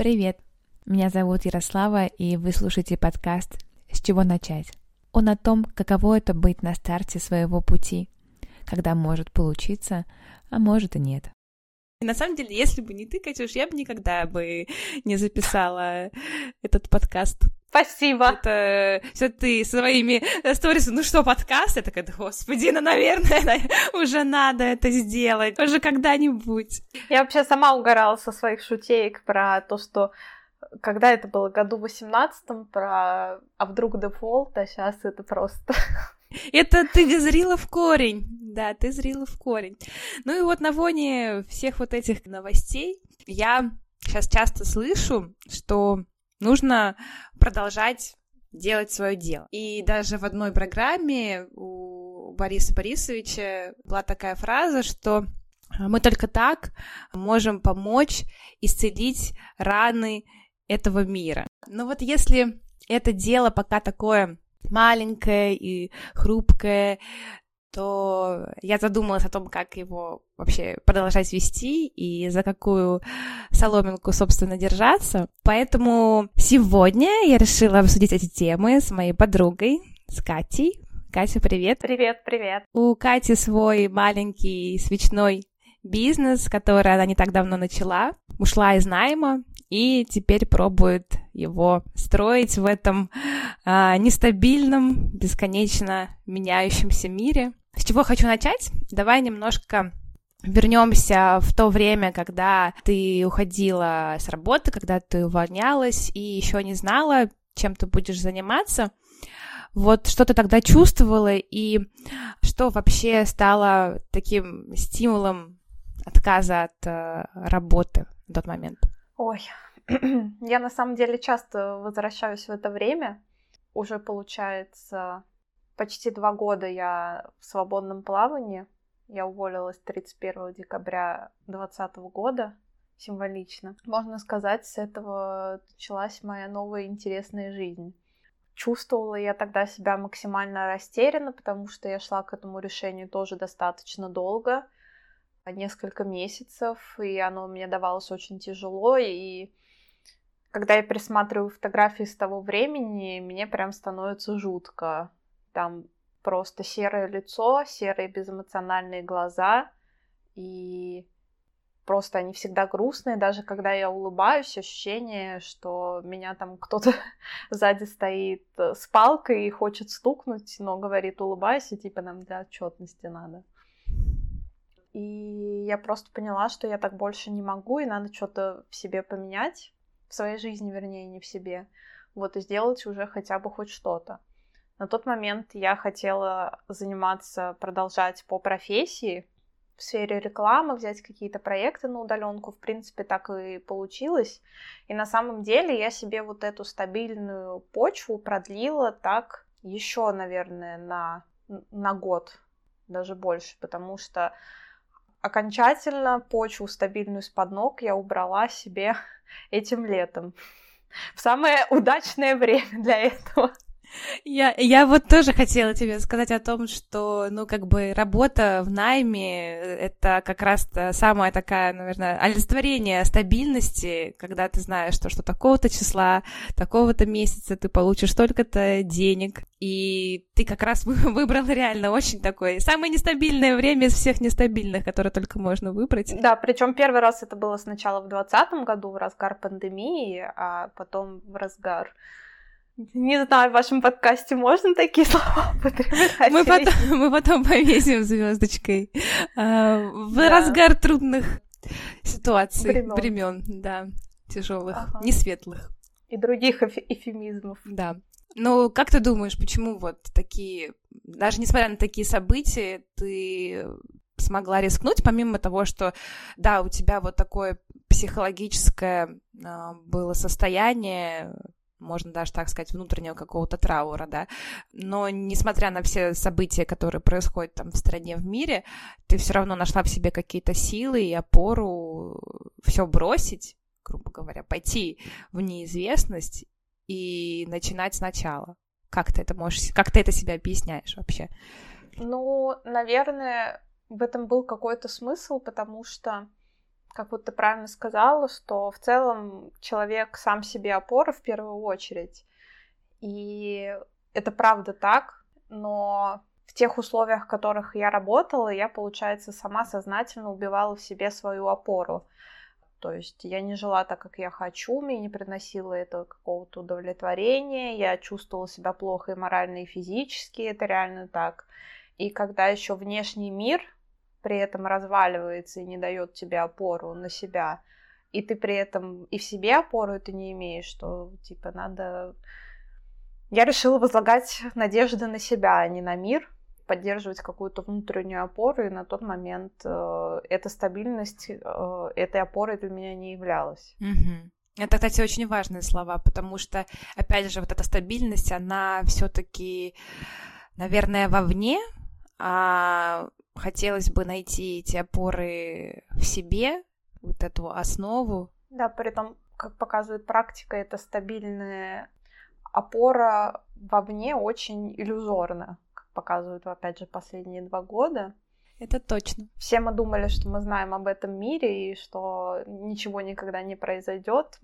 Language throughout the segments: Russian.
Привет! Меня зовут Ярослава, и вы слушаете подкаст «С чего начать?». Он о том, каково это быть на старте своего пути, когда может получиться, а может и нет. На самом деле, если бы не ты, Катюш, я бы никогда бы не записала этот подкаст. Спасибо. Это все ты своими сторисами, ну что, подкаст? Я такая, господи, ну, наверное, уже надо это сделать, уже когда-нибудь. Я вообще сама угорала со своих шутеек про то, что когда это было, году 18 про «А вдруг дефолт?», а сейчас это просто... Это ты зрила в корень, да, ты зрила в корень. Ну и вот на фоне всех вот этих новостей я сейчас часто слышу, что нужно продолжать делать свое дело. И даже в одной программе у Бориса Борисовича была такая фраза, что мы только так можем помочь исцелить раны этого мира. Но вот если это дело пока такое маленькое и хрупкое, то я задумалась о том, как его вообще продолжать вести и за какую соломинку, собственно, держаться. Поэтому сегодня я решила обсудить эти темы с моей подругой, с Катей. Катя, привет. Привет, привет. У Кати свой маленький свечной бизнес, который она не так давно начала, ушла из найма и теперь пробует его строить в этом а, нестабильном, бесконечно меняющемся мире. С чего хочу начать? Давай немножко вернемся в то время, когда ты уходила с работы, когда ты увольнялась и еще не знала, чем ты будешь заниматься. Вот что ты тогда чувствовала и что вообще стало таким стимулом отказа от э, работы в тот момент? Ой, я на самом деле часто возвращаюсь в это время. Уже получается почти два года я в свободном плавании. Я уволилась 31 декабря 2020 года, символично. Можно сказать, с этого началась моя новая интересная жизнь. Чувствовала я тогда себя максимально растерянно, потому что я шла к этому решению тоже достаточно долго — несколько месяцев, и оно мне давалось очень тяжело, и когда я пересматриваю фотографии с того времени, мне прям становится жутко. Там просто серое лицо, серые безэмоциональные глаза, и просто они всегда грустные, даже когда я улыбаюсь, ощущение, что меня там кто-то сзади стоит с палкой и хочет стукнуть, но говорит улыбайся, типа нам для отчетности надо. И я просто поняла, что я так больше не могу, и надо что-то в себе поменять, в своей жизни, вернее, не в себе. Вот, и сделать уже хотя бы хоть что-то. На тот момент я хотела заниматься, продолжать по профессии, в сфере рекламы, взять какие-то проекты на удаленку. В принципе, так и получилось. И на самом деле я себе вот эту стабильную почву продлила так еще, наверное, на, на год, даже больше, потому что окончательно почву стабильную из-под ног я убрала себе этим летом. В самое удачное время для этого. Я, я вот тоже хотела тебе сказать о том, что, ну, как бы работа в найме — это как раз самая такая, наверное, олицетворение стабильности, когда ты знаешь, что, что такого-то числа, такого-то месяца ты получишь столько-то денег, и ты как раз выбрал реально очень такое самое нестабильное время из всех нестабильных, которые только можно выбрать. Да, причем первый раз это было сначала в 2020 году, в разгар пандемии, а потом в разгар не знаю, в вашем подкасте можно такие слова употреблять? Мы потом, мы потом повесим звездочкой. А, в да. разгар трудных ситуаций, времен, да, тяжелых, ага. не светлых. И других эф- эфемизмов. Да. Ну, как ты думаешь, почему вот такие, даже несмотря на такие события, ты смогла рискнуть, помимо того, что, да, у тебя вот такое психологическое э, было состояние, можно даже так сказать, внутреннего какого-то траура, да. Но несмотря на все события, которые происходят там в стране, в мире, ты все равно нашла в себе какие-то силы и опору все бросить, грубо говоря, пойти в неизвестность и начинать сначала. Как ты это можешь, как ты это себе объясняешь вообще? Ну, наверное, в этом был какой-то смысл, потому что как вот ты правильно сказала, что в целом человек сам себе опора в первую очередь. И это правда так, но в тех условиях, в которых я работала, я, получается, сама сознательно убивала в себе свою опору. То есть я не жила так, как я хочу, мне не приносило это какого-то удовлетворения, я чувствовала себя плохо и морально, и физически, это реально так. И когда еще внешний мир при этом разваливается и не дает тебе опору на себя, и ты при этом и в себе опору это не имеешь, что типа надо... Я решила возлагать надежды на себя, а не на мир, поддерживать какую-то внутреннюю опору, и на тот момент э, эта стабильность э, этой опорой для меня не являлась. Угу. Это, кстати, очень важные слова, потому что, опять же, вот эта стабильность, она все-таки, наверное, вовне, а хотелось бы найти эти опоры в себе, вот эту основу. Да, при том, как показывает практика, эта стабильная опора вовне очень иллюзорна, как показывают, опять же, последние два года. Это точно. Все мы думали, что мы знаем об этом мире и что ничего никогда не произойдет,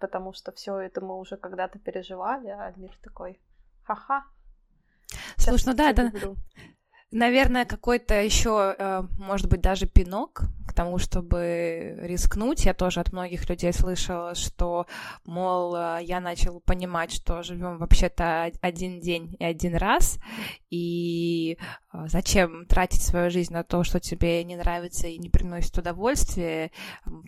потому что все это мы уже когда-то переживали, а мир такой, ха-ха. Слушай, ну да, это, наверное, какой-то еще, э, может быть, даже пинок к тому, чтобы рискнуть. Я тоже от многих людей слышала, что, мол, э, я начал понимать, что живем вообще-то один день и один раз, и э, зачем тратить свою жизнь на то, что тебе не нравится и не приносит удовольствия,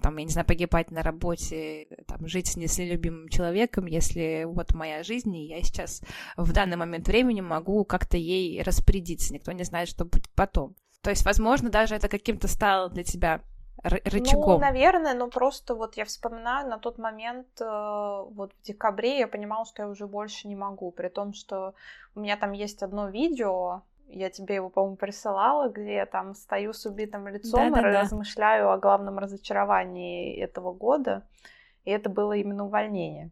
там, я не знаю, погибать на работе, там, жить с нелюбимым человеком, если вот моя жизнь, и я сейчас в данный момент времени могу как-то ей распорядиться, никто не знает, что будет потом. То есть, возможно, даже это каким-то стало для тебя рычагом. Ну, наверное, но просто вот я вспоминаю на тот момент, э, вот в декабре я понимала, что я уже больше не могу, при том, что у меня там есть одно видео, я тебе его, по-моему, присылала, где я там стою с убитым лицом да, и да, размышляю о главном разочаровании этого года, и это было именно увольнение.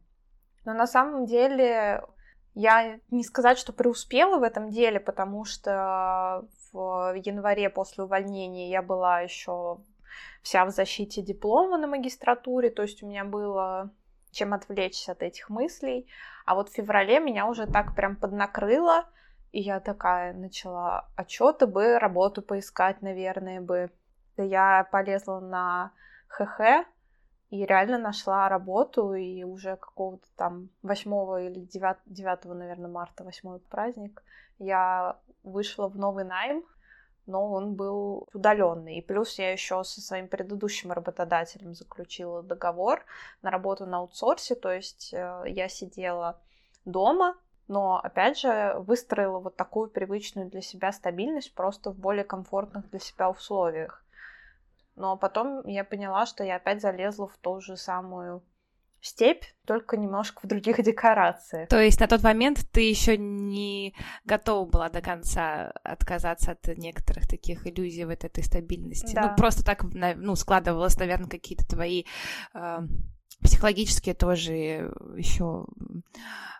Но на самом деле я не сказать, что преуспела в этом деле, потому что в январе после увольнения я была еще вся в защите диплома на магистратуре, то есть у меня было чем отвлечься от этих мыслей. А вот в феврале меня уже так прям поднакрыло, и я такая начала отчеты бы, работу поискать, наверное, бы. Я полезла на ХХ и реально нашла работу, и уже какого-то там 8 или 9, 9 наверное, марта, 8 праздник, я вышла в новый найм, но он был удаленный. И плюс я еще со своим предыдущим работодателем заключила договор на работу на аутсорсе, то есть э, я сидела дома, но, опять же, выстроила вот такую привычную для себя стабильность просто в более комфортных для себя условиях. Но потом я поняла, что я опять залезла в ту же самую степь, только немножко в других декорациях. То есть на тот момент ты еще не готова была до конца отказаться от некоторых таких иллюзий вот этой стабильности. Да. Ну, просто так, ну, складывалось, наверное, какие-то твои э, психологические тоже еще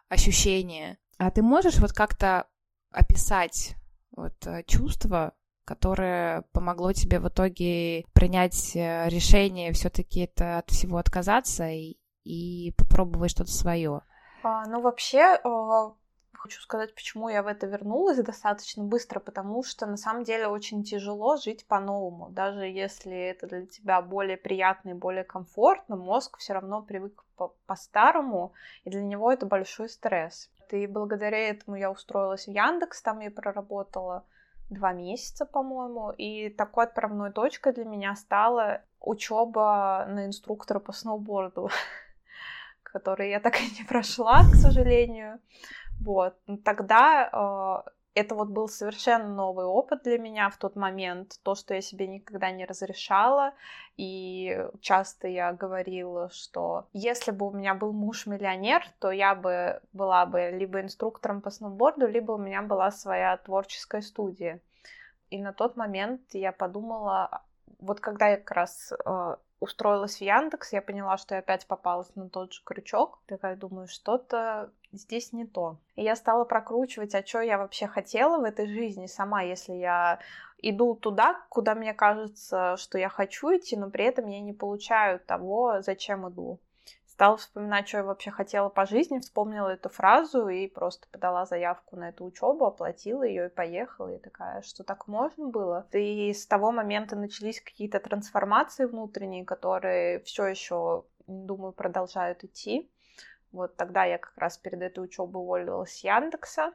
ощущения. А ты можешь вот как-то описать вот э, чувство, которое помогло тебе в итоге принять э, решение все-таки это от всего отказаться и, и попробовать что-то свое? А, ну, вообще, а, хочу сказать, почему я в это вернулась достаточно быстро, потому что на самом деле очень тяжело жить по-новому. Даже если это для тебя более приятно и более комфортно, мозг все равно привык по-старому, и для него это большой стресс. И благодаря этому я устроилась в Яндекс, там я проработала два месяца, по-моему, и такой отправной точкой для меня стала учеба на инструктора по сноуборду. который я так и не прошла, к сожалению. Вот. Тогда э, это вот был совершенно новый опыт для меня в тот момент, то, что я себе никогда не разрешала, и часто я говорила, что если бы у меня был муж-миллионер, то я бы была бы либо инструктором по сноуборду, либо у меня была своя творческая студия. И на тот момент я подумала, вот когда я как раз э, устроилась в Яндекс, я поняла, что я опять попалась на тот же крючок. Такая думаю, что-то здесь не то. И я стала прокручивать, а что я вообще хотела в этой жизни сама, если я иду туда, куда мне кажется, что я хочу идти, но при этом я не получаю того, зачем иду. Стала вспоминать, что я вообще хотела по жизни, вспомнила эту фразу и просто подала заявку на эту учебу, оплатила ее и поехала. И такая, что так можно было? И с того момента начались какие-то трансформации внутренние, которые все еще, думаю, продолжают идти. Вот тогда я как раз перед этой учебой уволилась с Яндекса,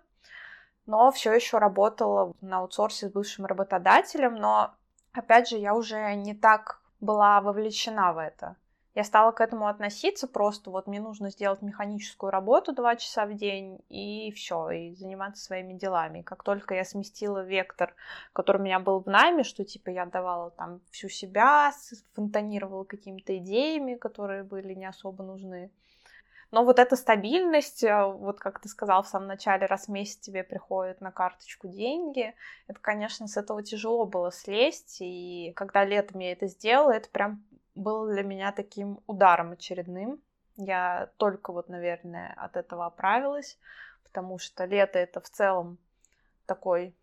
но все еще работала на аутсорсе с бывшим работодателем, но опять же я уже не так была вовлечена в это. Я стала к этому относиться просто, вот мне нужно сделать механическую работу два часа в день, и все, и заниматься своими делами. Как только я сместила вектор, который у меня был в найме, что типа я давала там всю себя, фонтанировала какими-то идеями, которые были не особо нужны, но вот эта стабильность, э, вот как ты сказал в самом начале, раз в месяц тебе приходят на карточку деньги, это, конечно, с этого тяжело было слезть. И когда летом я это сделала, это прям было для меня таким ударом очередным. Я только вот, наверное, от этого оправилась, потому что лето это в целом такой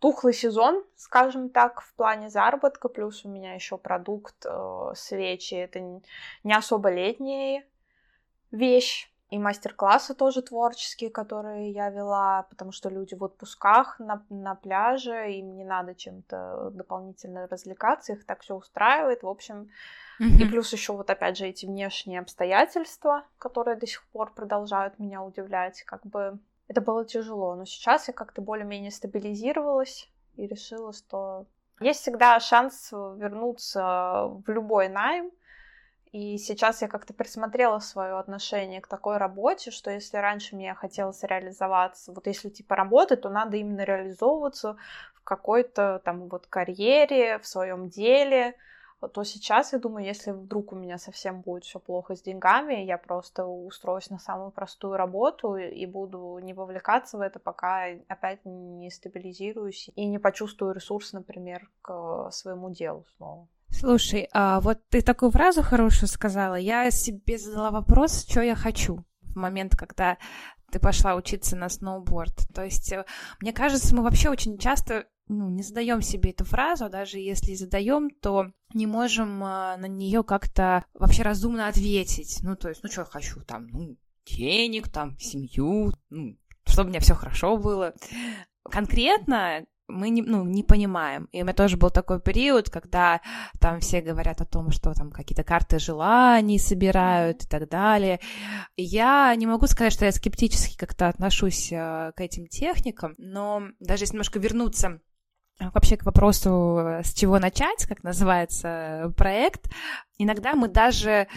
тухлый сезон, скажем так, в плане заработка, плюс у меня еще продукт э, свечи, это не особо летние вещь. И мастер-классы тоже творческие, которые я вела, потому что люди в отпусках на, на пляже, им не надо чем-то дополнительно развлекаться, их так все устраивает. В общем, mm-hmm. и плюс еще вот опять же эти внешние обстоятельства, которые до сих пор продолжают меня удивлять, как бы это было тяжело. Но сейчас я как-то более-менее стабилизировалась и решила, что есть всегда шанс вернуться в любой найм, и сейчас я как-то присмотрела свое отношение к такой работе, что если раньше мне хотелось реализоваться, вот если типа работы, то надо именно реализовываться в какой-то там вот карьере, в своем деле, то сейчас, я думаю, если вдруг у меня совсем будет все плохо с деньгами, я просто устроюсь на самую простую работу и буду не вовлекаться в это, пока опять не стабилизируюсь и не почувствую ресурс, например, к своему делу снова. Слушай, а вот ты такую фразу хорошую сказала. Я себе задала вопрос, что я хочу в момент, когда ты пошла учиться на сноуборд. То есть, э, мне кажется, мы вообще очень часто ну, не задаем себе эту фразу, а даже если задаем, то не можем э, на нее как-то вообще разумно ответить. Ну, то есть, ну, что я хочу, там, ну, денег, там, семью, ну, чтобы у меня все хорошо было. Конкретно мы не, ну, не понимаем. И у меня тоже был такой период, когда там все говорят о том, что там какие-то карты желаний собирают и так далее. И я не могу сказать, что я скептически как-то отношусь э, к этим техникам, но даже если немножко вернуться э, вообще к вопросу, э, с чего начать, как называется проект, иногда мы даже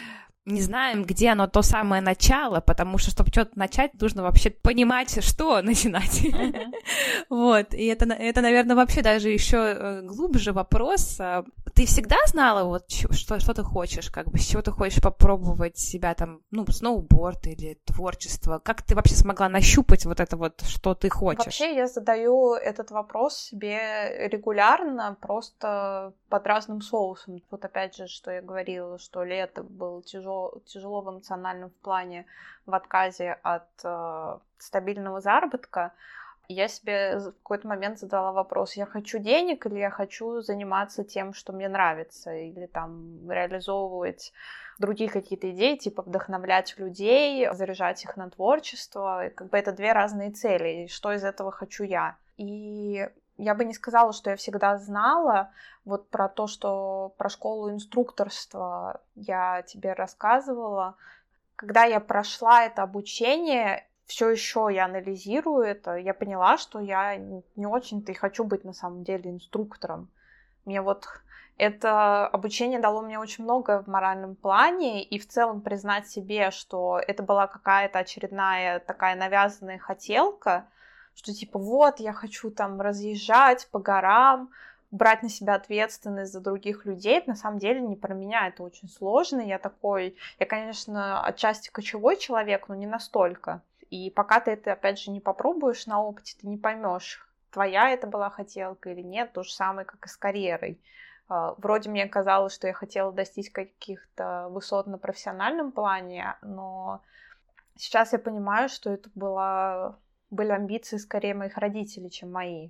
не знаем, где оно то самое начало, потому что, чтобы что-то начать, нужно вообще понимать, что начинать. Uh-huh. вот, и это, это, наверное, вообще даже еще э, глубже вопрос. А, ты всегда знала, вот, что, что ты хочешь, как бы, с чего ты хочешь попробовать себя там, ну, сноуборд или творчество? Как ты вообще смогла нащупать вот это вот, что ты хочешь? Вообще я задаю этот вопрос себе регулярно, просто под разным соусом. Вот опять же, что я говорила, что лето было тяжело тяжело, в эмоциональном плане в отказе от э, стабильного заработка, я себе в какой-то момент задала вопрос, я хочу денег или я хочу заниматься тем, что мне нравится, или там реализовывать другие какие-то идеи, типа вдохновлять людей, заряжать их на творчество. Как бы это две разные цели, что из этого хочу я. И я бы не сказала, что я всегда знала. Вот про то, что про школу инструкторства я тебе рассказывала. Когда я прошла это обучение, все еще я анализирую это, я поняла, что я не очень-то и хочу быть на самом деле инструктором. Мне вот это обучение дало мне очень много в моральном плане, и в целом признать себе, что это была какая-то очередная такая навязанная хотелка, что типа вот я хочу там разъезжать по горам, брать на себя ответственность за других людей, на самом деле не про меня, это очень сложно, я такой, я, конечно, отчасти кочевой человек, но не настолько. И пока ты это, опять же, не попробуешь на опыте, ты не поймешь, твоя это была хотелка или нет, то же самое, как и с карьерой. А, вроде мне казалось, что я хотела достичь каких-то высот на профессиональном плане, но Сейчас я понимаю, что это была, были амбиции скорее моих родителей, чем мои.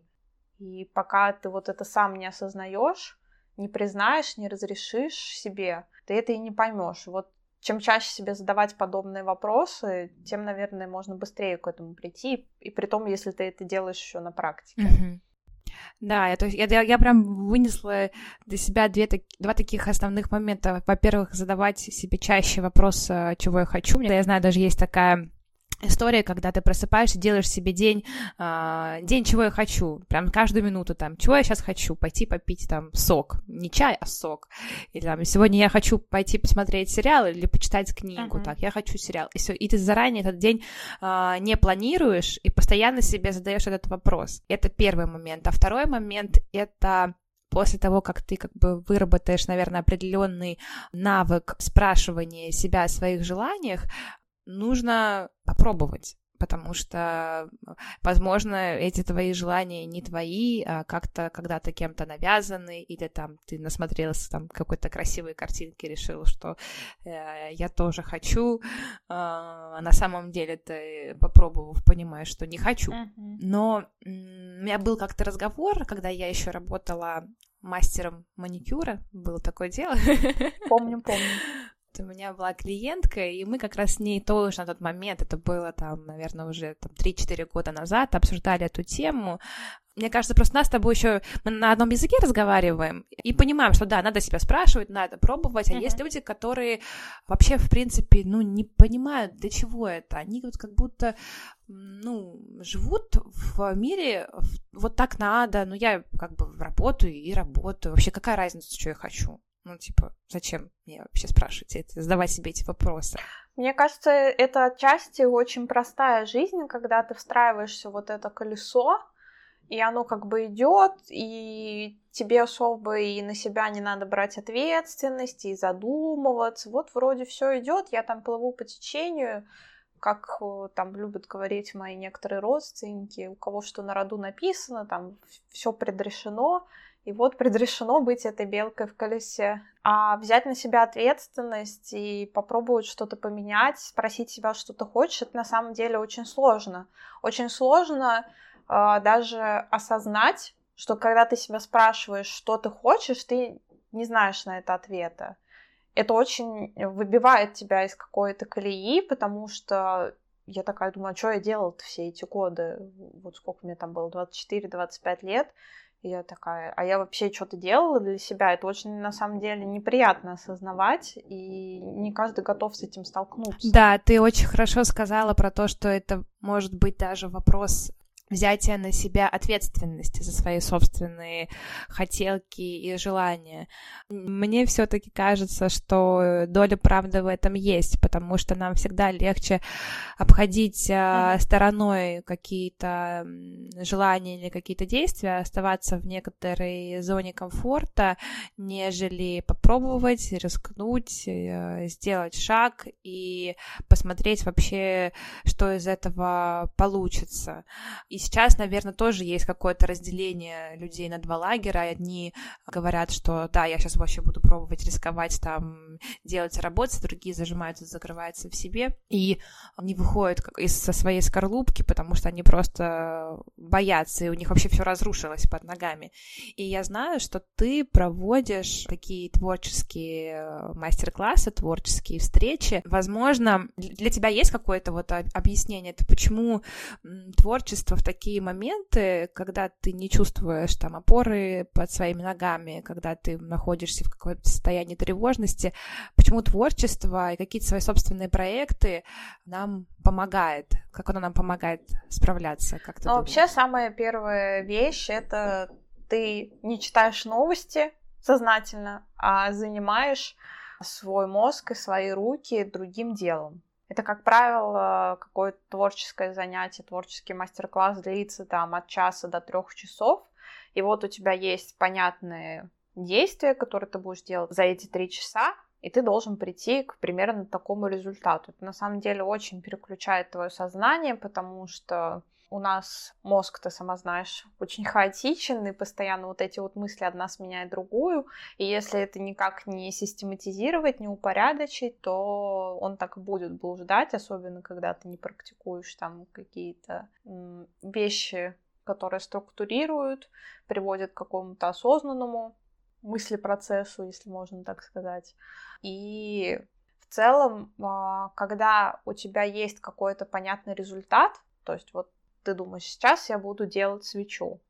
И пока ты вот это сам не осознаешь, не признаешь, не разрешишь себе, ты это и не поймешь. Вот чем чаще себе задавать подобные вопросы, тем, наверное, можно быстрее к этому прийти. И при том, если ты это делаешь еще на практике. Да, я, то есть, я, я прям вынесла для себя две, два таких основных момента. Во-первых, задавать себе чаще вопрос, э, чего я хочу. Я знаю, даже есть такая история, когда ты просыпаешься, делаешь себе день, э, день, чего я хочу, прям каждую минуту там, чего я сейчас хочу, пойти попить там сок, не чай, а сок, или там, сегодня я хочу пойти посмотреть сериал или почитать книгу, uh-huh. так, я хочу сериал, и все, и ты заранее этот день э, не планируешь и постоянно себе задаешь этот вопрос. Это первый момент, а второй момент это после того, как ты как бы выработаешь, наверное, определенный навык спрашивания себя о своих желаниях, нужно попробовать потому что, возможно, эти твои желания не твои, а как-то когда-то кем-то навязаны, или там ты насмотрелся там какой-то красивой картинки, решил, что э, я тоже хочу, э, а на самом деле ты, попробовав, понимаешь, что не хочу. Uh-huh. Но у меня был как-то разговор, когда я еще работала мастером маникюра, было такое дело. Помню, помню у меня была клиентка, и мы как раз с ней тоже на тот момент, это было там, наверное, уже там, 3-4 года назад, обсуждали эту тему. Мне кажется, просто нас с тобой еще мы на одном языке разговариваем и понимаем, что да, надо себя спрашивать, надо пробовать, а uh-huh. есть люди, которые вообще, в принципе, ну, не понимают, для чего это. Они вот как будто, ну, живут в мире, вот так надо, ну, я как бы работаю и работаю. Вообще, какая разница, что я хочу? Ну, типа, зачем мне вообще спрашивать это, задавать себе эти вопросы? Мне кажется, это отчасти очень простая жизнь, когда ты встраиваешься в вот это колесо, и оно как бы идет, и тебе особо и на себя не надо брать ответственность, и задумываться. Вот вроде все идет, я там плыву по течению, как э, там любят говорить мои некоторые родственники, у кого что на роду написано, там все предрешено, и вот предрешено быть этой белкой в колесе. А взять на себя ответственность и попробовать что-то поменять, спросить себя, что ты хочешь, это на самом деле очень сложно. Очень сложно э, даже осознать, что когда ты себя спрашиваешь, что ты хочешь, ты не знаешь на это ответа. Это очень выбивает тебя из какой-то колеи, потому что я такая думаю, а что я делала все эти годы? Вот сколько мне там было, 24-25 лет. Я такая, а я вообще что-то делала для себя. Это очень, на самом деле, неприятно осознавать, и не каждый готов с этим столкнуться. Да, ты очень хорошо сказала про то, что это может быть даже вопрос взятие на себя ответственности за свои собственные хотелки и желания. Мне все-таки кажется, что доля правды в этом есть, потому что нам всегда легче обходить mm-hmm. стороной какие-то желания или какие-то действия, оставаться в некоторой зоне комфорта, нежели попробовать, рискнуть, э, сделать шаг и посмотреть вообще, что из этого получится. И сейчас, наверное, тоже есть какое-то разделение людей на два лагеря. Одни говорят, что да, я сейчас вообще буду пробовать рисковать, там, делать работать, другие зажимаются, закрываются в себе и не выходят из со своей скорлупки, потому что они просто боятся, и у них вообще все разрушилось под ногами. И я знаю, что ты проводишь такие творческие э, мастер-классы, творческие встречи. Возможно, для тебя есть какое-то вот объяснение, это почему творчество в такие моменты, когда ты не чувствуешь там опоры под своими ногами, когда ты находишься в каком-то состоянии тревожности, почему творчество и какие-то свои собственные проекты нам помогает, как оно нам помогает справляться, как ты ну, Вообще самая первая вещь это ты не читаешь новости сознательно, а занимаешь свой мозг и свои руки другим делом. Это, как правило, какое-то творческое занятие, творческий мастер-класс длится там от часа до трех часов. И вот у тебя есть понятные действия, которые ты будешь делать за эти три часа, и ты должен прийти к примерно такому результату. Это на самом деле очень переключает твое сознание, потому что у нас мозг, ты сама знаешь, очень хаотичен, и постоянно вот эти вот мысли одна сменяет другую, и если это никак не систематизировать, не упорядочить, то он так и будет блуждать, особенно когда ты не практикуешь там какие-то вещи, которые структурируют, приводят к какому-то осознанному мыслепроцессу, если можно так сказать. И в целом, а, когда у тебя есть какой-то понятный результат, то есть вот ты думаешь, сейчас я буду делать свечу.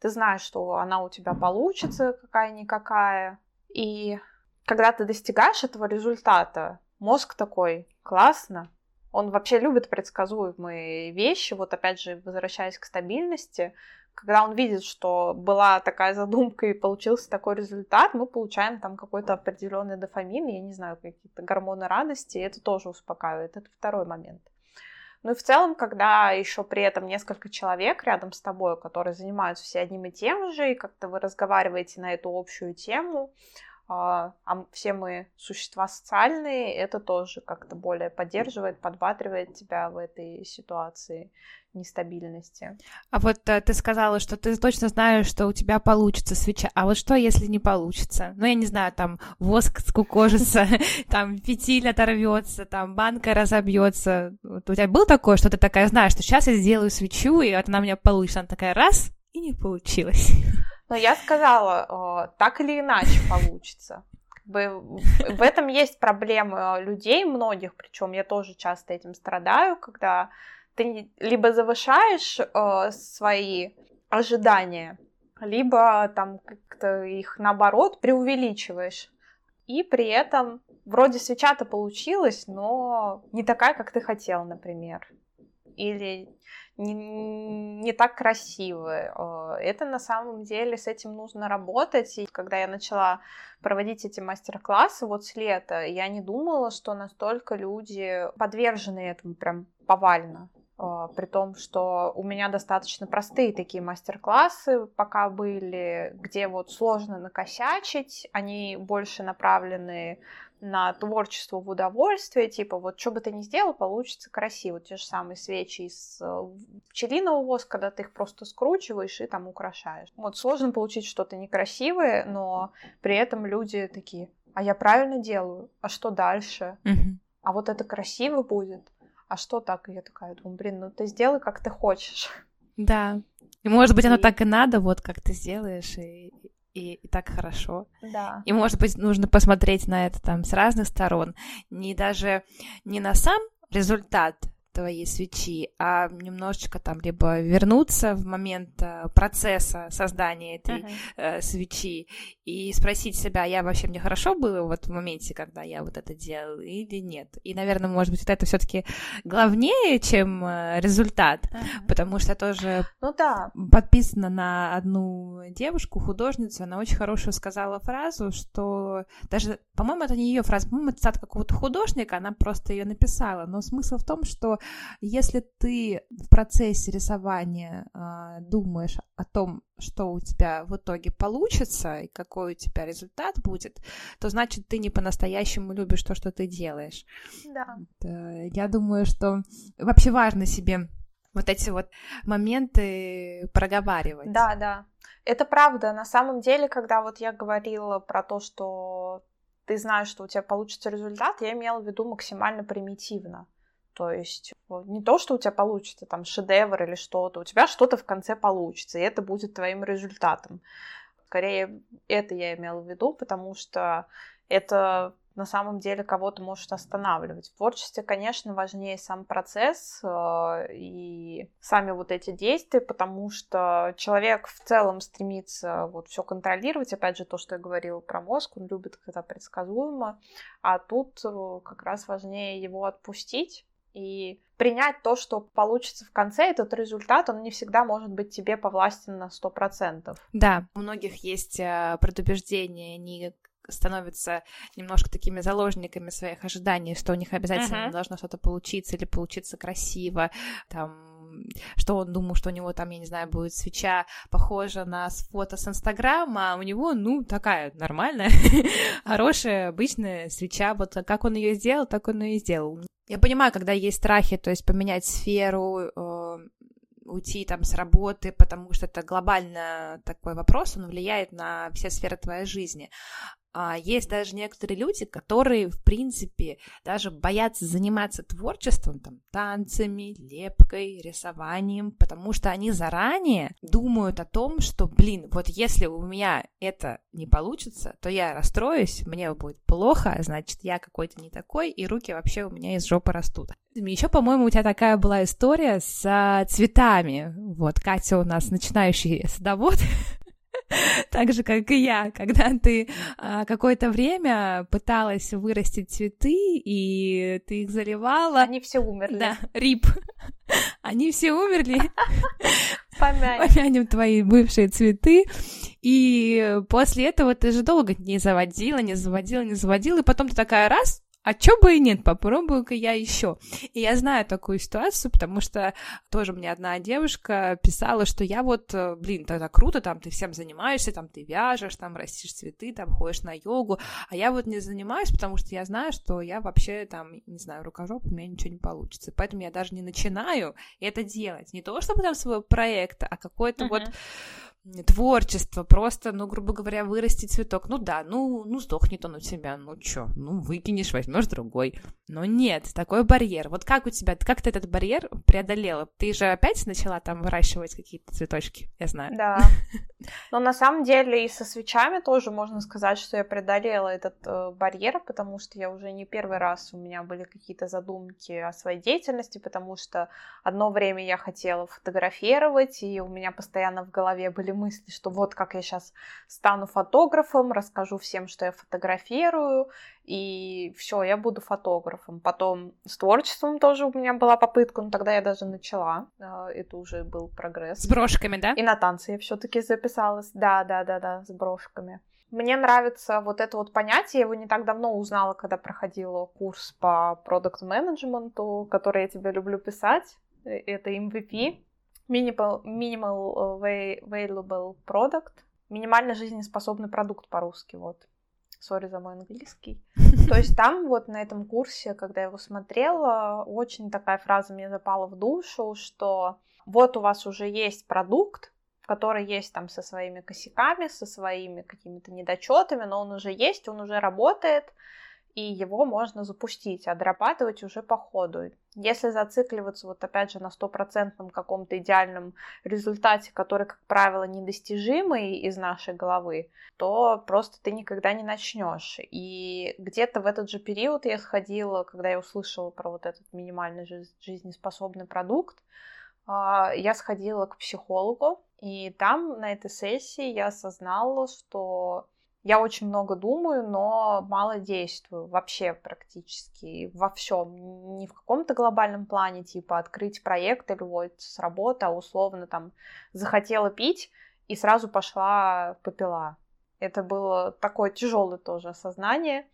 Ты знаешь, что она у тебя получится какая-никакая. И когда ты достигаешь этого результата, мозг такой, классно. Он вообще любит предсказуемые вещи. Вот опять же, возвращаясь к стабильности, когда он видит, что была такая задумка и получился такой результат, мы получаем там какой-то определенный дофамин, я не знаю, какие-то гормоны радости, и это тоже успокаивает. Это второй момент. Ну и в целом, когда еще при этом несколько человек рядом с тобой, которые занимаются все одним и тем же, и как-то вы разговариваете на эту общую тему, а, все мы существа социальные, это тоже как-то более поддерживает, подбатривает тебя в этой ситуации нестабильности. А вот а, ты сказала, что ты точно знаешь, что у тебя получится свеча. А вот что, если не получится? Ну, я не знаю, там воск скукожится, там фитиль оторвется, там банка разобьется. У тебя был такое, что ты такая знаешь, что сейчас я сделаю свечу, и она у меня получится. Она такая раз, и не получилось. Но я сказала, так или иначе получится. В этом есть проблемы людей многих, причем я тоже часто этим страдаю, когда ты либо завышаешь э, свои ожидания, либо там как-то их наоборот преувеличиваешь. И при этом вроде свеча-то получилась, но не такая, как ты хотел, например. Или не, не так красивые. Это на самом деле с этим нужно работать. И когда я начала проводить эти мастер-классы вот с лета, я не думала, что настолько люди подвержены этому прям повально. А, при том, что у меня достаточно простые такие мастер-классы пока были, где вот сложно накосячить, они больше направлены на творчество в удовольствие, типа вот что бы ты ни сделал, получится красиво. Те же самые свечи из э, пчелиного воска, когда ты их просто скручиваешь и там украшаешь. Вот сложно получить что-то некрасивое, но при этом люди такие, а я правильно делаю, а что дальше? Mm-hmm. А вот это красиво будет? а что так? И я такая думаю, блин, ну ты сделай, как ты хочешь. Да. И может быть, и... оно так и надо, вот как ты сделаешь, и, и, и так хорошо. Да. И может быть, нужно посмотреть на это там с разных сторон. Не даже не на сам результат твоей свечи, а немножечко там либо вернуться в момент э, процесса создания этой uh-huh. свечи и спросить себя, я вообще мне хорошо было вот в моменте, когда я вот это делала или нет. И, наверное, может быть, вот это все-таки главнее, чем э, результат, uh-huh. потому что тоже ну, да. подписана на одну девушку, художницу, она очень хорошую сказала фразу, что даже, по-моему, это не ее фраза, по-моему, это цитата какого-то художника, она просто ее написала, но смысл в том, что если ты в процессе рисования э, думаешь о том, что у тебя в итоге получится и какой у тебя результат будет, то значит ты не по-настоящему любишь то, что ты делаешь. Да. Я думаю, что вообще важно себе вот эти вот моменты проговаривать. Да, да. Это правда. На самом деле, когда вот я говорила про то, что ты знаешь, что у тебя получится результат, я имела в виду максимально примитивно. То есть не то, что у тебя получится там шедевр или что-то, у тебя что-то в конце получится, и это будет твоим результатом. Скорее, это я имела в виду, потому что это на самом деле кого-то может останавливать. В творчестве, конечно, важнее сам процесс э, и сами вот эти действия, потому что человек в целом стремится вот все контролировать. Опять же, то, что я говорила про мозг, он любит, когда предсказуемо, а тут э, как раз важнее его отпустить и принять то, что получится в конце, этот результат, он не всегда может быть тебе повластен на сто процентов. Да, у многих есть э, предубеждения, они становятся немножко такими заложниками своих ожиданий, что у них обязательно uh-huh. должно что-то получиться или получиться красиво, там что он думал, что у него там, я не знаю, будет свеча похожа на фото с Инстаграма, а у него, ну, такая нормальная, хорошая, обычная свеча, вот как он ее сделал, так он ее и сделал. Я понимаю, когда есть страхи, то есть поменять сферу, э, уйти там с работы, потому что это глобально такой вопрос, он влияет на все сферы твоей жизни. А есть даже некоторые люди, которые, в принципе, даже боятся заниматься творчеством, там, танцами, лепкой, рисованием, потому что они заранее думают о том, что, блин, вот если у меня это не получится, то я расстроюсь, мне будет плохо, значит, я какой-то не такой, и руки вообще у меня из жопы растут. Еще, по-моему, у тебя такая была история с а, цветами. Вот, Катя у нас начинающий садовод, так же, как и я, когда ты а, какое-то время пыталась вырастить цветы, и ты их заливала. Они все умерли. Да, рип. Они все умерли. Помянем. Помянем твои бывшие цветы. И после этого ты же долго не заводила, не заводила, не заводила, и потом ты такая раз, а чё бы и нет, попробую-ка я еще. И я знаю такую ситуацию, потому что тоже мне одна девушка писала, что я вот, э, блин, тогда круто, там ты всем занимаешься, там ты вяжешь, там растишь цветы, там ходишь на йогу, а я вот не занимаюсь, потому что я знаю, что я вообще там, не знаю, рукожоп, у меня ничего не получится. Поэтому я даже не начинаю это делать. Не то, чтобы там свой проект, а какой-то uh-huh. вот творчество, просто, ну, грубо говоря, вырастить цветок. Ну да, ну, ну сдохнет он у тебя, ну чё, ну выкинешь, возьмешь другой. Но нет, такой барьер. Вот как у тебя, как ты этот барьер преодолела? Ты же опять начала там выращивать какие-то цветочки, я знаю. Да. Но на самом деле и со свечами тоже можно сказать, что я преодолела этот э, барьер, потому что я уже не первый раз у меня были какие-то задумки о своей деятельности, потому что одно время я хотела фотографировать, и у меня постоянно в голове были мысли, что вот как я сейчас стану фотографом, расскажу всем, что я фотографирую, и все, я буду фотографом. Потом с творчеством тоже у меня была попытка, но тогда я даже начала, а, это уже был прогресс. С брошками, да? И на танцы я все-таки записалась, да, да, да, да, с брошками. Мне нравится вот это вот понятие, я его не так давно узнала, когда проходила курс по продукт-менеджменту, который я тебе люблю писать, э, это MVP, Minimal, minimal э, Available Product, минимально жизнеспособный продукт по-русски, вот. Сори за мой английский. То есть там вот на этом курсе, когда я его смотрела, очень такая фраза мне запала в душу, что вот у вас уже есть продукт, который есть там со своими косяками, со своими какими-то недочетами, но он уже есть, он уже работает, и его можно запустить, а дорабатывать уже по ходу. Если зацикливаться вот опять же на стопроцентном каком-то идеальном результате, который, как правило, недостижимый из нашей головы, то просто ты никогда не начнешь. И где-то в этот же период я сходила, когда я услышала про вот этот минимальный жизнеспособный продукт, а, я сходила к психологу, и там на этой сессии я осознала, что я очень много думаю, но мало действую вообще практически во всем. Не в каком-то глобальном плане, типа открыть проект или вот с работы, а условно там захотела пить и сразу пошла попила. Это было такое тяжелое тоже осознание.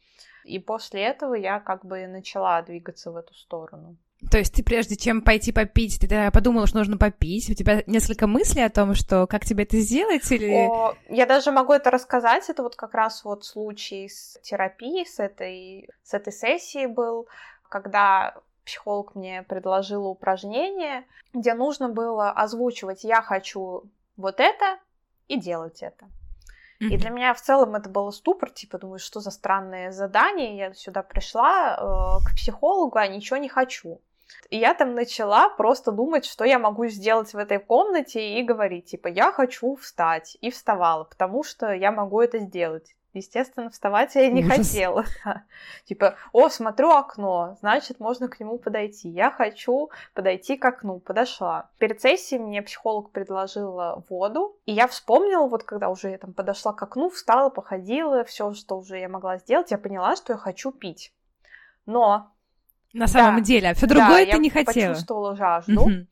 И после этого я как бы начала двигаться в эту сторону. То есть ты прежде чем пойти попить, ты подумала, что нужно попить? У тебя несколько мыслей о том, что как тебе это сделать? Или... О, я даже могу это рассказать. Это вот как раз вот случай с терапией, с этой, с этой сессией был, когда психолог мне предложил упражнение, где нужно было озвучивать «я хочу вот это» и делать это. Mm-hmm. И для меня в целом это было ступор, типа, думаю, что за странное задание, я сюда пришла э, к психологу, а ничего не хочу. И я там начала просто думать, что я могу сделать в этой комнате и говорить, типа, я хочу встать. И вставала, потому что я могу это сделать. Естественно, вставать я не Ужас. хотела. Типа, о, смотрю окно, значит, можно к нему подойти. Я хочу подойти к окну. Подошла. Перед сессией мне психолог предложила воду, и я вспомнила, вот когда уже я там подошла к окну, встала, походила, все, что уже я могла сделать, я поняла, что я хочу пить. Но на самом да, деле, а все другое да, ты не хотела. Я почувствовала жажду. Угу.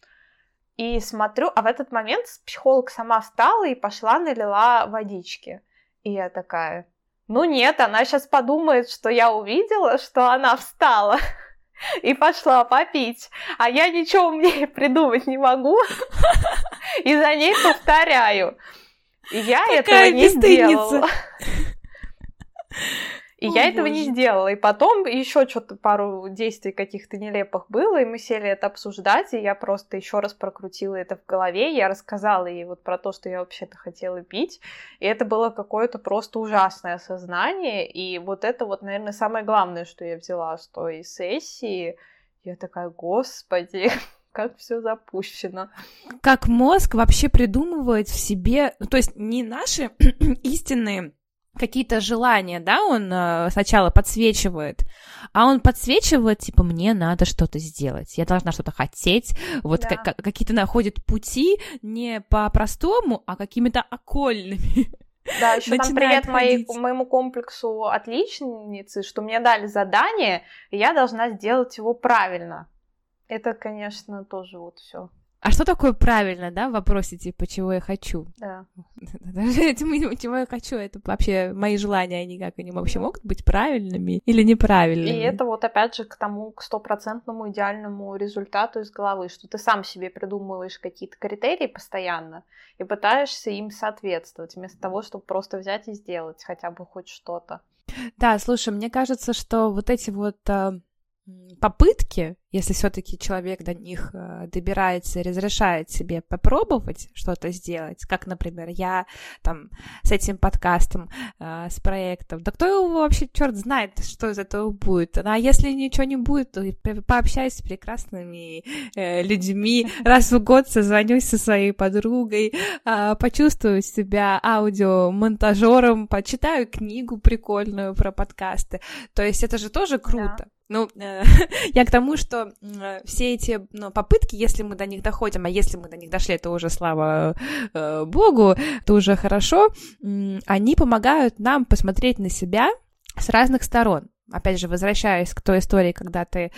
И смотрю, а в этот момент психолог сама встала и пошла налила водички. И я такая, ну нет, она сейчас подумает, что я увидела, что она встала. и пошла попить. А я ничего мне придумать не могу, и за ней повторяю. Я Какая этого не сделала. И О, я этого не сделала. И потом еще что-то пару действий каких-то нелепых было, и мы сели это обсуждать, и я просто еще раз прокрутила это в голове, я рассказала ей вот про то, что я вообще-то хотела пить, и это было какое-то просто ужасное осознание, и вот это вот, наверное, самое главное, что я взяла с той сессии. Я такая, господи, как все запущено. Как мозг вообще придумывает в себе, ну, то есть не наши истинные какие-то желания, да, он э, сначала подсвечивает, а он подсвечивает, типа, мне надо что-то сделать, я должна что-то хотеть, вот да. как, какие-то находит пути не по-простому, а какими-то окольными. Да, еще там привет моей, моему комплексу отличницы, что мне дали задание, и я должна сделать его правильно. Это, конечно, тоже вот все а что такое правильно, да, в вопросе, типа, чего я хочу? Да. чего я хочу, это вообще мои желания, они как, они вообще могут быть правильными или неправильными? И это вот опять же к тому, к стопроцентному идеальному результату из головы, что ты сам себе придумываешь какие-то критерии постоянно и пытаешься им соответствовать, вместо того, чтобы просто взять и сделать хотя бы хоть что-то. Да, слушай, мне кажется, что вот эти вот а, попытки, если все-таки человек до них э, добирается и разрешает себе попробовать что-то сделать, как, например, я там с этим подкастом, э, с проектом, да кто его вообще, черт знает, что из этого будет. А если ничего не будет, то пообщаюсь с прекрасными э, людьми, раз в год созвонюсь со своей подругой, э, почувствую себя аудиомонтажером, почитаю книгу прикольную про подкасты. То есть это же тоже круто. Да. Ну, э, я к тому, что э, все эти ну, попытки, если мы до них доходим, а если мы до них дошли, это уже слава э, богу, это уже хорошо, они помогают нам посмотреть на себя с разных сторон опять же, возвращаясь к той истории, когда ты э,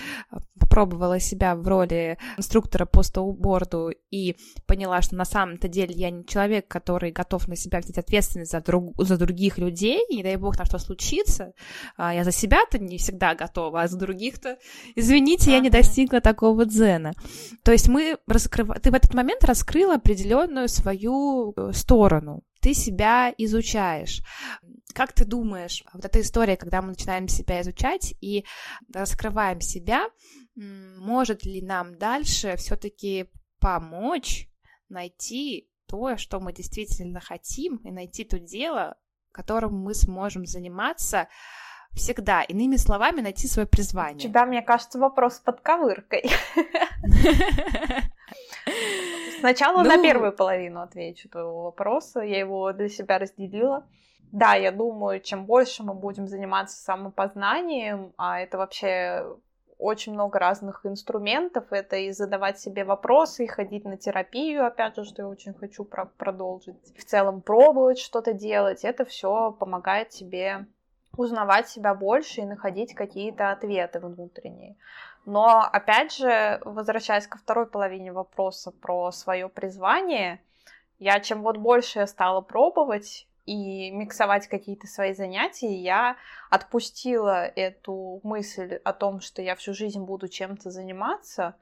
попробовала себя в роли инструктора по сноуборду и поняла, что на самом-то деле я не человек, который готов на себя взять ответственность за, друг, за других людей, и не дай бог там что случится, а я за себя-то не всегда готова, а за других-то, извините, я не достигла такого дзена. То есть мы раскрыв... ты в этот момент раскрыла определенную свою э, сторону, ты себя изучаешь. Как ты думаешь, вот эта история, когда мы начинаем себя изучать и раскрываем себя, может ли нам дальше все-таки помочь найти то, что мы действительно хотим, и найти то дело, которым мы сможем заниматься всегда. Иными словами, найти свое призвание. У тебя, мне кажется, вопрос с подковыркой. Сначала ну... на первую половину отвечу твоего вопроса. Я его для себя разделила. Да, я думаю, чем больше мы будем заниматься самопознанием, а это вообще очень много разных инструментов. Это и задавать себе вопросы, и ходить на терапию, опять же, что я очень хочу про- продолжить. В целом пробовать что-то делать. Это все помогает тебе узнавать себя больше и находить какие-то ответы внутренние. Но, опять же, возвращаясь ко второй половине вопроса про свое призвание, я чем вот больше я стала пробовать и миксовать какие-то свои занятия, я отпустила эту мысль о том, что я всю жизнь буду чем-то заниматься,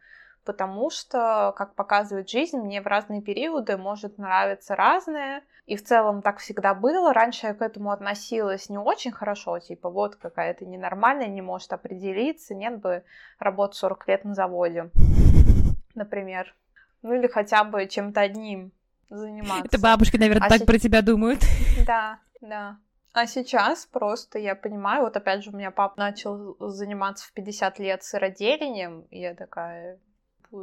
потому что, как показывает жизнь, мне в разные периоды может нравиться разное, и в целом так всегда было. Раньше я к этому относилась не очень хорошо, типа вот какая-то ненормальная, не может определиться, нет бы работать 40 лет на заводе, например. Ну или хотя бы чем-то одним заниматься. Это бабушки, наверное, а так с... про тебя думают. Да, да. А сейчас просто я понимаю, вот опять же у меня папа начал заниматься в 50 лет сыроделением, и я такая,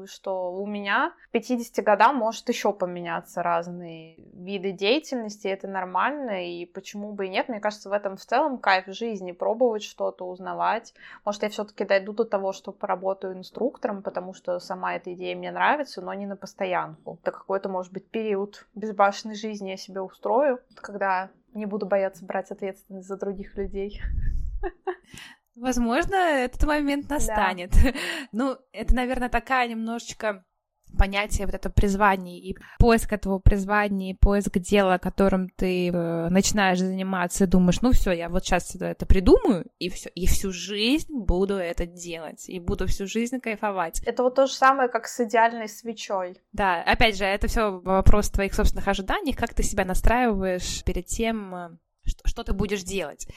что у меня к 50 годам может еще поменяться разные виды деятельности, это нормально, и почему бы и нет. Мне кажется, в этом в целом кайф жизни, пробовать что-то, узнавать. Может, я все-таки дойду до того, что поработаю инструктором, потому что сама эта идея мне нравится, но не на постоянку. Это какой-то, может быть, период безбашенной жизни я себе устрою, когда не буду бояться брать ответственность за других людей. Возможно, этот момент настанет. Да. ну, это, наверное, такая немножечко понятие вот это призвание и поиск этого призвания, и поиск дела, которым ты э, начинаешь заниматься, и думаешь, ну все, я вот сейчас это придумаю, и все, и всю жизнь буду это делать, и буду всю жизнь кайфовать. Это вот то же самое, как с идеальной свечой. Да, опять же, это все вопрос твоих собственных ожиданий, как ты себя настраиваешь перед тем, э, что, что ты будешь делать.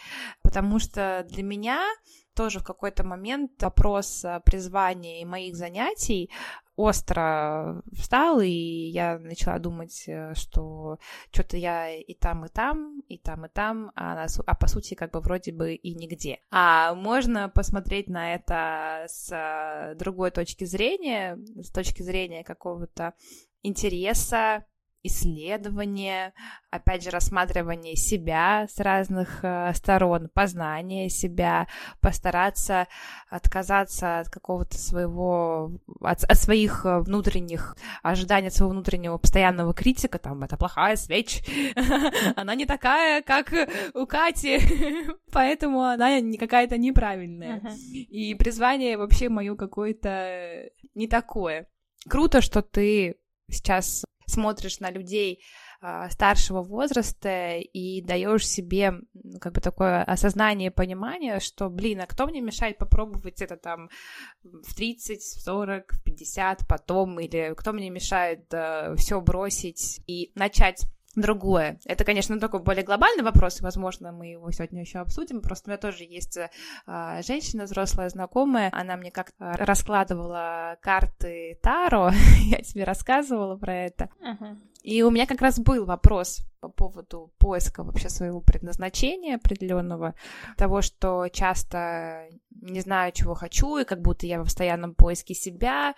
Потому что для меня тоже в какой-то момент вопрос призвания и моих занятий остро встал, и я начала думать, э, что что-то я и там, и там, и там, и там, а, на, а по сути как бы вроде бы и нигде. А можно посмотреть на это с э, другой точки зрения, с точки зрения какого-то интереса, исследование, опять же, рассматривание себя с разных э, сторон, познание себя, постараться отказаться от какого-то своего, от, от своих э, внутренних ожиданий, от своего внутреннего постоянного критика, там, это плохая свеч, она не такая, как у Кати, поэтому она не какая-то неправильная. И призвание вообще мое какое-то не такое. Круто, что ты сейчас смотришь на людей э, старшего возраста и даешь себе как бы такое осознание, понимание, что, блин, а кто мне мешает попробовать это там в 30, в 40, в 50 потом, или кто мне мешает э, все бросить и начать другое. Это, конечно, такой более глобальный вопрос, и, возможно, мы его сегодня еще обсудим. Просто у меня тоже есть э, женщина, взрослая знакомая, она мне как-то раскладывала карты Таро, я тебе рассказывала про это. Uh-huh. И у меня как раз был вопрос по поводу поиска вообще своего предназначения определенного, того, что часто не знаю, чего хочу, и как будто я в постоянном поиске себя.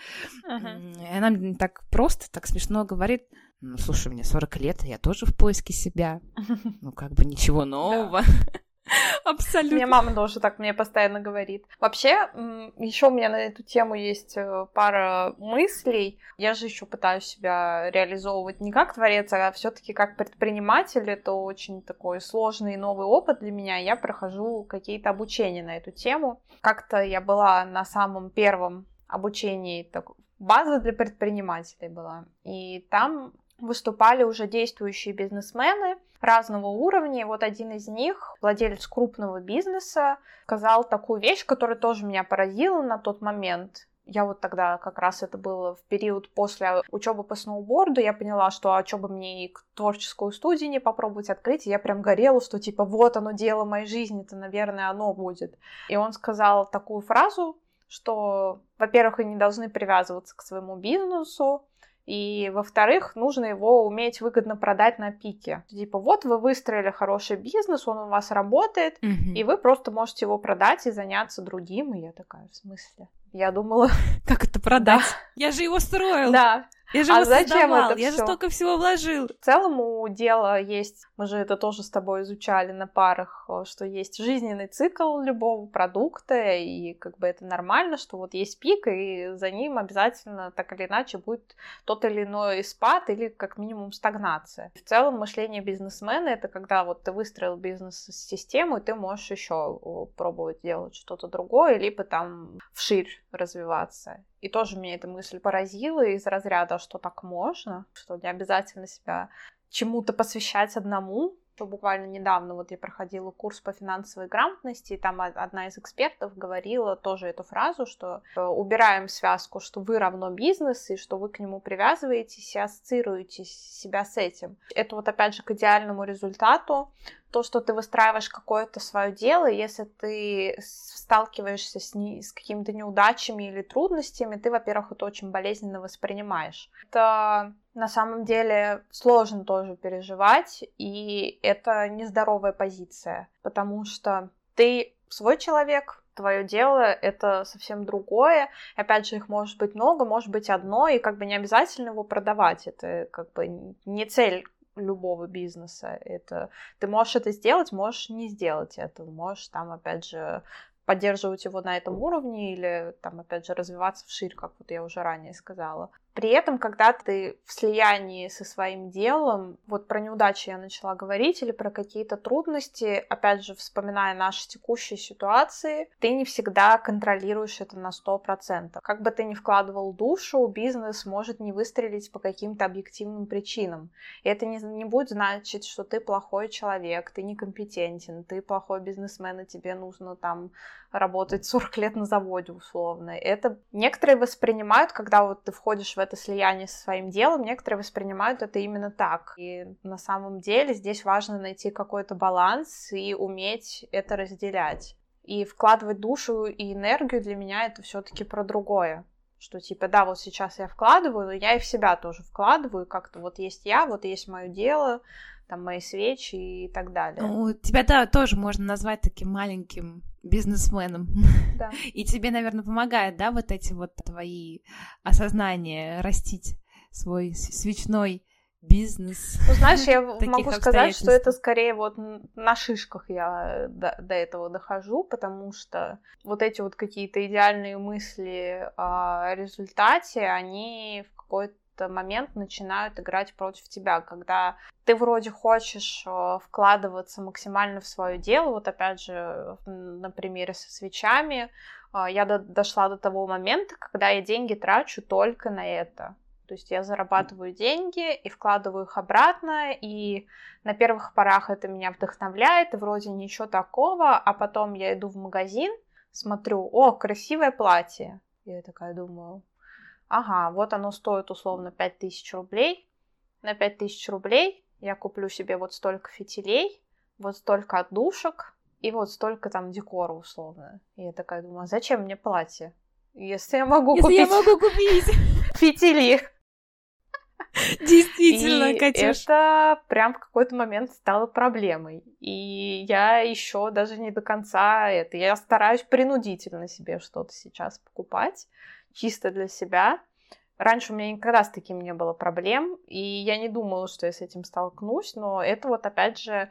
Uh-huh. И она мне так просто, так смешно говорит, ну, слушай, мне 40 лет, я тоже в поиске себя. Ну, как бы ничего нового. Абсолютно. Мне мама тоже так мне постоянно говорит. Вообще, еще у меня на эту тему есть э, пара мыслей. Я же еще пытаюсь себя реализовывать не как творец, а все-таки как предприниматель. Это очень такой сложный и новый опыт для меня. Я прохожу какие-то обучения на эту тему. Как-то я была на самом первом обучении, так, база для предпринимателей была. И там выступали уже действующие бизнесмены разного уровня. Вот один из них, владелец крупного бизнеса, сказал такую вещь, которая тоже меня поразила на тот момент. Я вот тогда как раз это было в период после учебы по сноуборду, я поняла, что а что бы мне и творческую студию не попробовать открыть, и я прям горела, что типа вот оно дело моей жизни, это, наверное, оно будет. И он сказал такую фразу, что, во-первых, вы не должны привязываться к своему бизнесу, и, во-вторых, нужно его уметь выгодно продать на пике. Типа, вот вы выстроили хороший бизнес, он у вас работает, mm-hmm. и вы просто можете его продать и заняться другим. И я такая, в смысле? Я думала... Как это продать? Да. Я же его строил. Да. Я же а зачем это Я всё? же столько всего вложил. В целом у дела есть, мы же это тоже с тобой изучали на парах, э, что есть жизненный цикл любого продукта, и как бы это нормально, что вот есть пик, и за ним обязательно так или иначе будет тот или иной спад или как минимум стагнация. В целом мышление бизнесмена это когда вот ты выстроил бизнес-систему, и ты можешь еще пробовать делать что-то другое, либо там вширь развиваться. И тоже меня эта мысль поразила из разряда, что так можно, что не обязательно себя чему-то посвящать одному. Буквально недавно вот я проходила курс по финансовой грамотности, и там одна из экспертов говорила тоже эту фразу, что э, убираем связку, что вы равно бизнес, и что вы к нему привязываетесь и ассоциируете себя с этим. Это вот опять же к идеальному результату то, что ты выстраиваешь какое-то свое дело, если ты сталкиваешься с, не, с какими-то неудачами или трудностями, ты, во-первых, это очень болезненно воспринимаешь. Это на самом деле сложно тоже переживать, и это нездоровая позиция, потому что ты свой человек, твое дело это совсем другое. Опять же, их может быть много, может быть одно, и как бы не обязательно его продавать. Это как бы не цель любого бизнеса. Это ты можешь это сделать, можешь не сделать это, можешь там опять же поддерживать его на этом уровне или там опять же развиваться вширь, как вот я уже ранее сказала. При этом, когда ты в слиянии со своим делом, вот про неудачи я начала говорить, или про какие-то трудности, опять же, вспоминая наши текущие ситуации, ты не всегда контролируешь это на 100%. Как бы ты ни вкладывал душу, бизнес может не выстрелить по каким-то объективным причинам. И это не, не будет значить, что ты плохой человек, ты некомпетентен, ты плохой бизнесмен, и тебе нужно там работать 40 лет на заводе условно. Это некоторые воспринимают, когда вот ты входишь в это слияние со своим делом, некоторые воспринимают это именно так. И на самом деле здесь важно найти какой-то баланс и уметь это разделять. И вкладывать душу и энергию для меня это все-таки про другое. Что типа, да, вот сейчас я вкладываю, но я и в себя тоже вкладываю, как-то вот есть я, вот есть мое дело, там мои свечи и так далее. Ну, тебя, да, тоже можно назвать таким маленьким бизнесменом. Да. И тебе, наверное, помогает, да, вот эти вот твои осознания растить свой свечной бизнес. Ну, знаешь, я могу сказать, что это скорее вот на шишках я до, до этого дохожу, потому что вот эти вот какие-то идеальные мысли о результате, они в какой-то момент начинают играть против тебя, когда ты вроде хочешь э, вкладываться максимально в свое дело, вот опять же на примере со свечами, э, я до, дошла до того момента, когда я деньги трачу только на это. То есть я зарабатываю деньги и вкладываю их обратно, и на первых порах это меня вдохновляет, и вроде ничего такого, а потом я иду в магазин, смотрю, о, красивое платье. Я такая думаю, ага, вот оно стоит условно 5000 рублей, на 5000 рублей я куплю себе вот столько фитилей, вот столько отдушек и вот столько там декора условно. И я такая думаю, а зачем мне платье? Если я могу Если купить... я могу купить фитили. Действительно, и Катюш. это прям в какой-то момент стало проблемой. И я еще даже не до конца это. Я стараюсь принудительно себе что-то сейчас покупать чисто для себя. Раньше у меня никогда с таким не было проблем, и я не думала, что я с этим столкнусь, но это вот опять же,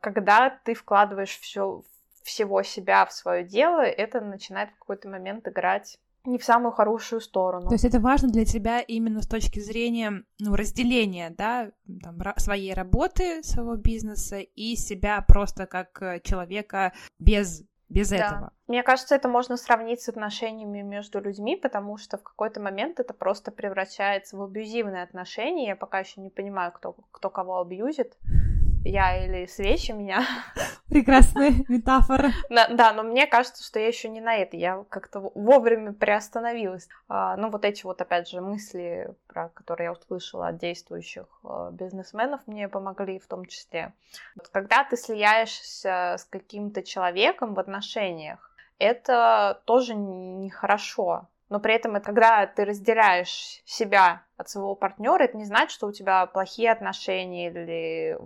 когда ты вкладываешь все, всего себя в свое дело, это начинает в какой-то момент играть не в самую хорошую сторону. То есть это важно для тебя именно с точки зрения ну, разделения, да, там, своей работы, своего бизнеса и себя просто как э, человека без без да. этого. Мне кажется, это можно сравнить с отношениями между людьми, потому что в какой-то момент это просто превращается в абьюзивные отношения. Я пока еще не понимаю, кто, кто кого абьюзит я или свечи меня. Прекрасная метафора. Да, но мне кажется, что я еще не на это. Я как-то вовремя приостановилась. А, ну, вот эти вот, опять же, мысли, про которые я услышала от действующих а, бизнесменов, мне помогли в том числе. Когда ты слияешься с каким-то человеком в отношениях, это тоже нехорошо. Но при этом, когда ты разделяешь себя от своего партнера, это не значит, что у тебя плохие отношения или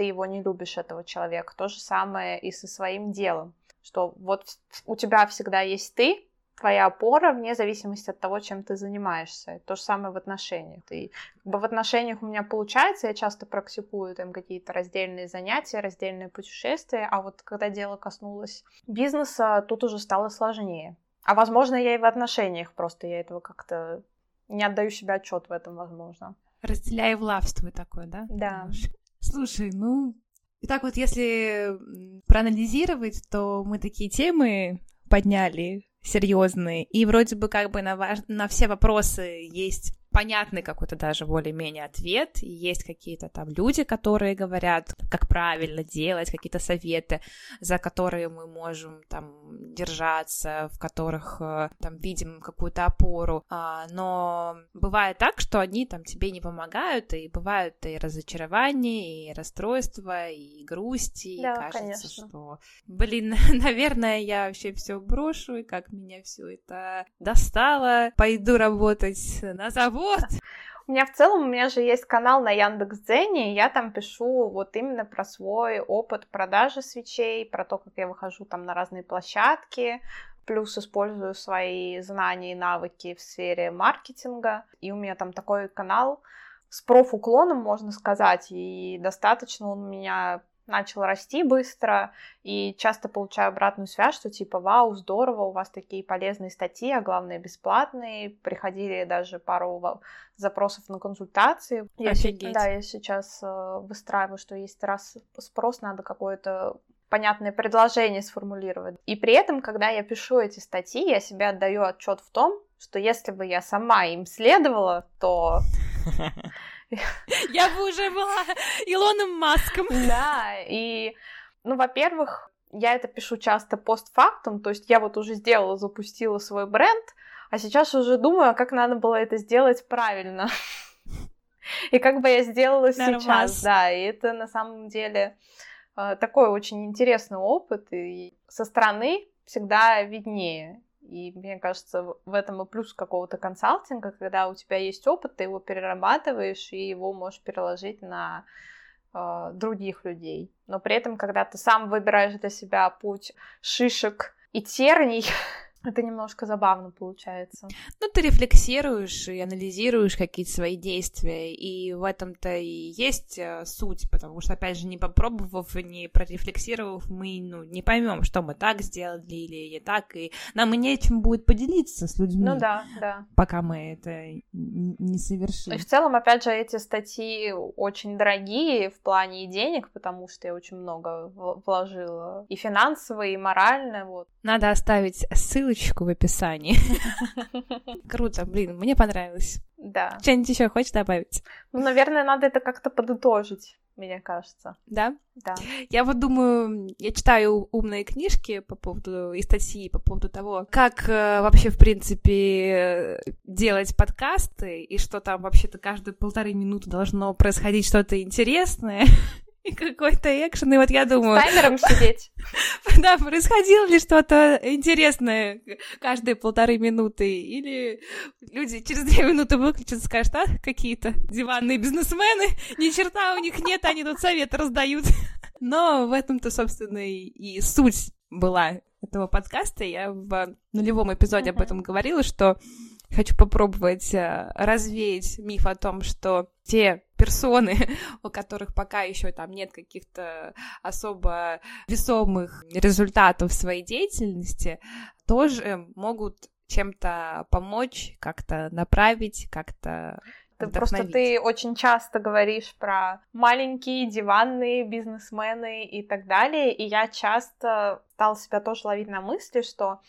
ты его не любишь, этого человека. То же самое и со своим делом, что вот у тебя всегда есть ты, твоя опора вне зависимости от того, чем ты занимаешься. То же самое в отношениях. И как бы в отношениях у меня получается, я часто практикую там какие-то раздельные занятия, раздельные путешествия, а вот когда дело коснулось бизнеса, тут уже стало сложнее. А возможно, я и в отношениях просто я этого как-то не отдаю себе отчет в этом, возможно. Разделяй властвуй такой, да? Да. Слушай, ну, и так вот, если проанализировать, то мы такие темы подняли серьезные, и вроде бы как бы на, важ... на все вопросы есть понятный какой-то даже более-менее ответ, и есть какие-то там люди, которые говорят, как правильно делать, какие-то советы, за которые мы можем там держаться, в которых э, там видим какую-то опору, а, но бывает так, что они там тебе не помогают, и бывают и разочарования, и расстройства, и грусти, да, и кажется, конечно. что, блин, наверное, я вообще все брошу, и как меня все это достало, пойду работать на завод, вот. У меня в целом, у меня же есть канал на Яндекс.Дзене, и я там пишу вот именно про свой опыт продажи свечей, про то, как я выхожу там на разные площадки, плюс использую свои знания и навыки в сфере маркетинга. И у меня там такой канал с профуклоном, можно сказать, и достаточно он меня начал расти быстро, и часто получаю обратную связь, что типа, вау, здорово, у вас такие полезные статьи, а главное, бесплатные. Приходили даже пару запросов на консультации. Я, Офигеть. Да, я сейчас э, выстраиваю, что есть раз спрос, надо какое-то понятное предложение сформулировать. И при этом, когда я пишу эти статьи, я себе отдаю отчет в том, что если бы я сама им следовала, то Я бы уже была Илоном Маском. Да, и, ну, во-первых, я это пишу часто постфактум, то есть я вот уже сделала, запустила свой бренд, а сейчас уже думаю, как надо было это сделать правильно. И как бы я сделала сейчас, да, и это на самом деле э, такой очень интересный опыт, и со стороны всегда виднее. И мне кажется, в этом и плюс какого-то консалтинга, когда у тебя есть опыт, ты его перерабатываешь и его можешь переложить на э, других людей. Но при этом, когда ты сам выбираешь для себя путь шишек и терний, Это немножко забавно получается. Ну, ты рефлексируешь и анализируешь какие-то свои действия, и в этом-то и есть э, суть, потому что, опять же, не попробовав, не прорефлексировав, мы ну, не поймем, что мы так сделали или не так, и нам и нечем будет поделиться с людьми. Ну да, да. Пока мы это не совершим. И в целом, опять же, эти статьи очень дорогие в плане и денег, потому что я очень много вложила и финансово, и морально, вот. Надо оставить ссылочку в описании. Круто, блин, мне понравилось. Да. Что-нибудь еще хочешь добавить? Ну, наверное, надо это как-то подытожить, мне кажется. Да? Да. Я вот думаю, я читаю умные книжки по поводу и статьи по поводу того, как э, вообще, в принципе, делать подкасты, и что там вообще-то каждые полторы минуты должно происходить что-то интересное. и какой-то экшен, и вот я думаю... С таймером сидеть. Да, происходило ли что-то интересное каждые полторы минуты, или люди через две минуты выключат, скажут, а, какие-то диванные бизнесмены, ни черта у них нет, они тут советы раздают. Но в этом-то, собственно, и суть была этого подкаста. Я в нулевом эпизоде об этом говорила, что хочу попробовать э, развеять миф о том, что те персоны, у которых пока еще там нет каких-то особо весомых результатов своей деятельности, тоже могут чем-то помочь, как-то направить, как-то ты просто ты очень часто говоришь про маленькие диванные бизнесмены и так далее, и я часто стала себя тоже ловить на мысли, что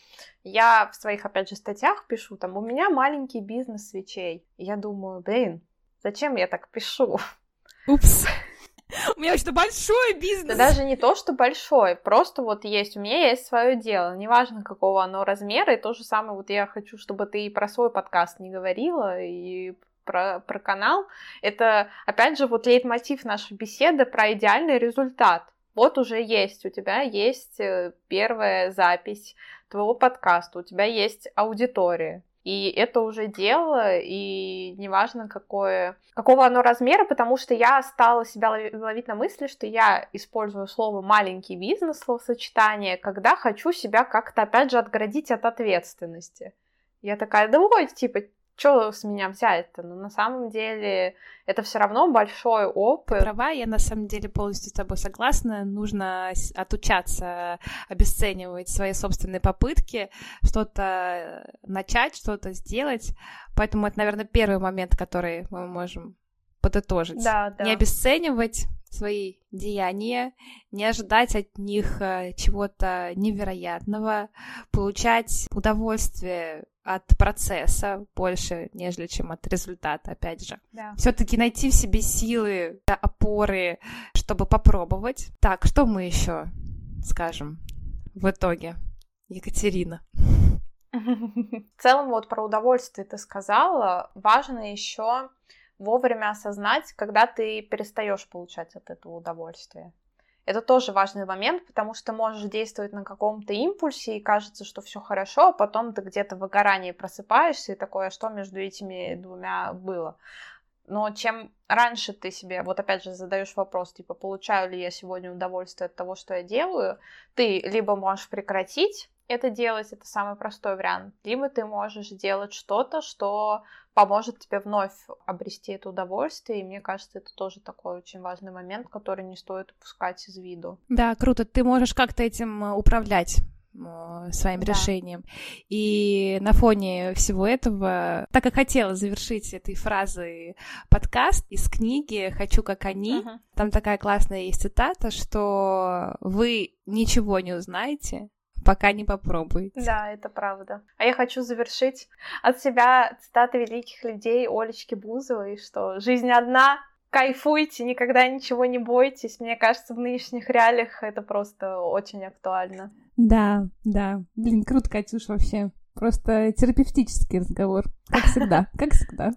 я в своих, опять же, статьях пишу, там, у меня маленький бизнес свечей. И я думаю, блин, зачем я так пишу? Упс. У меня вообще-то большой бизнес. Да даже не то, что большой, просто вот есть, у меня есть свое дело, неважно какого оно размера, и то же самое вот я хочу, чтобы ты и про свой подкаст не говорила, и про, про канал, это, опять же, вот лейтмотив нашей беседы про идеальный результат. Вот уже есть, у тебя есть э, первая запись твоего подкаста, у тебя есть аудитория. И это уже дело, и неважно, какое, какого оно размера, потому что я стала себя ловить на мысли, что я использую слово «маленький бизнес», словосочетание, когда хочу себя как-то, опять же, отгородить от ответственности. Я такая, да вот, типа, что с меня взять-то? Но ну, на самом деле это все равно большой опыт. Ты права, я на самом деле полностью с тобой согласна. Нужно отучаться обесценивать свои собственные попытки, что-то начать, что-то сделать. Поэтому это, наверное, первый момент, который мы можем подытожить. Да, да. Не обесценивать свои деяния, не ожидать от них э, чего-то невероятного, получать удовольствие от процесса больше, нежели чем от результата, опять же. Да. Все-таки найти в себе силы, опоры, чтобы попробовать. Так, что мы еще скажем в итоге, Екатерина? В целом, вот про удовольствие ты сказала. Важно еще вовремя осознать, когда ты перестаешь получать от этого удовольствие. Это тоже важный момент, потому что можешь действовать на каком-то импульсе, и кажется, что все хорошо, а потом ты где-то в выгорании просыпаешься, и такое, что между этими двумя было. Но чем раньше ты себе, вот опять же, задаешь вопрос, типа, получаю ли я сегодня удовольствие от того, что я делаю, ты либо можешь прекратить, это делать, это самый простой вариант. Либо ты можешь делать что-то, что поможет тебе вновь обрести это удовольствие, и мне кажется, это тоже такой очень важный момент, который не стоит упускать из виду. Да, круто. Ты можешь как-то этим э, управлять э, своим да. решением. И на фоне всего этого, так как хотела завершить этой фразой подкаст из книги «Хочу, как они», uh-huh. там такая классная есть цитата, что вы ничего не узнаете, пока не попробуете. Да, это правда. А я хочу завершить от себя цитаты великих людей Олечки Бузовой, что жизнь одна, кайфуйте, никогда ничего не бойтесь. Мне кажется, в нынешних реалиях это просто очень актуально. Да, да. Блин, круто, Катюш, вообще. Просто терапевтический разговор. Как всегда, как всегда.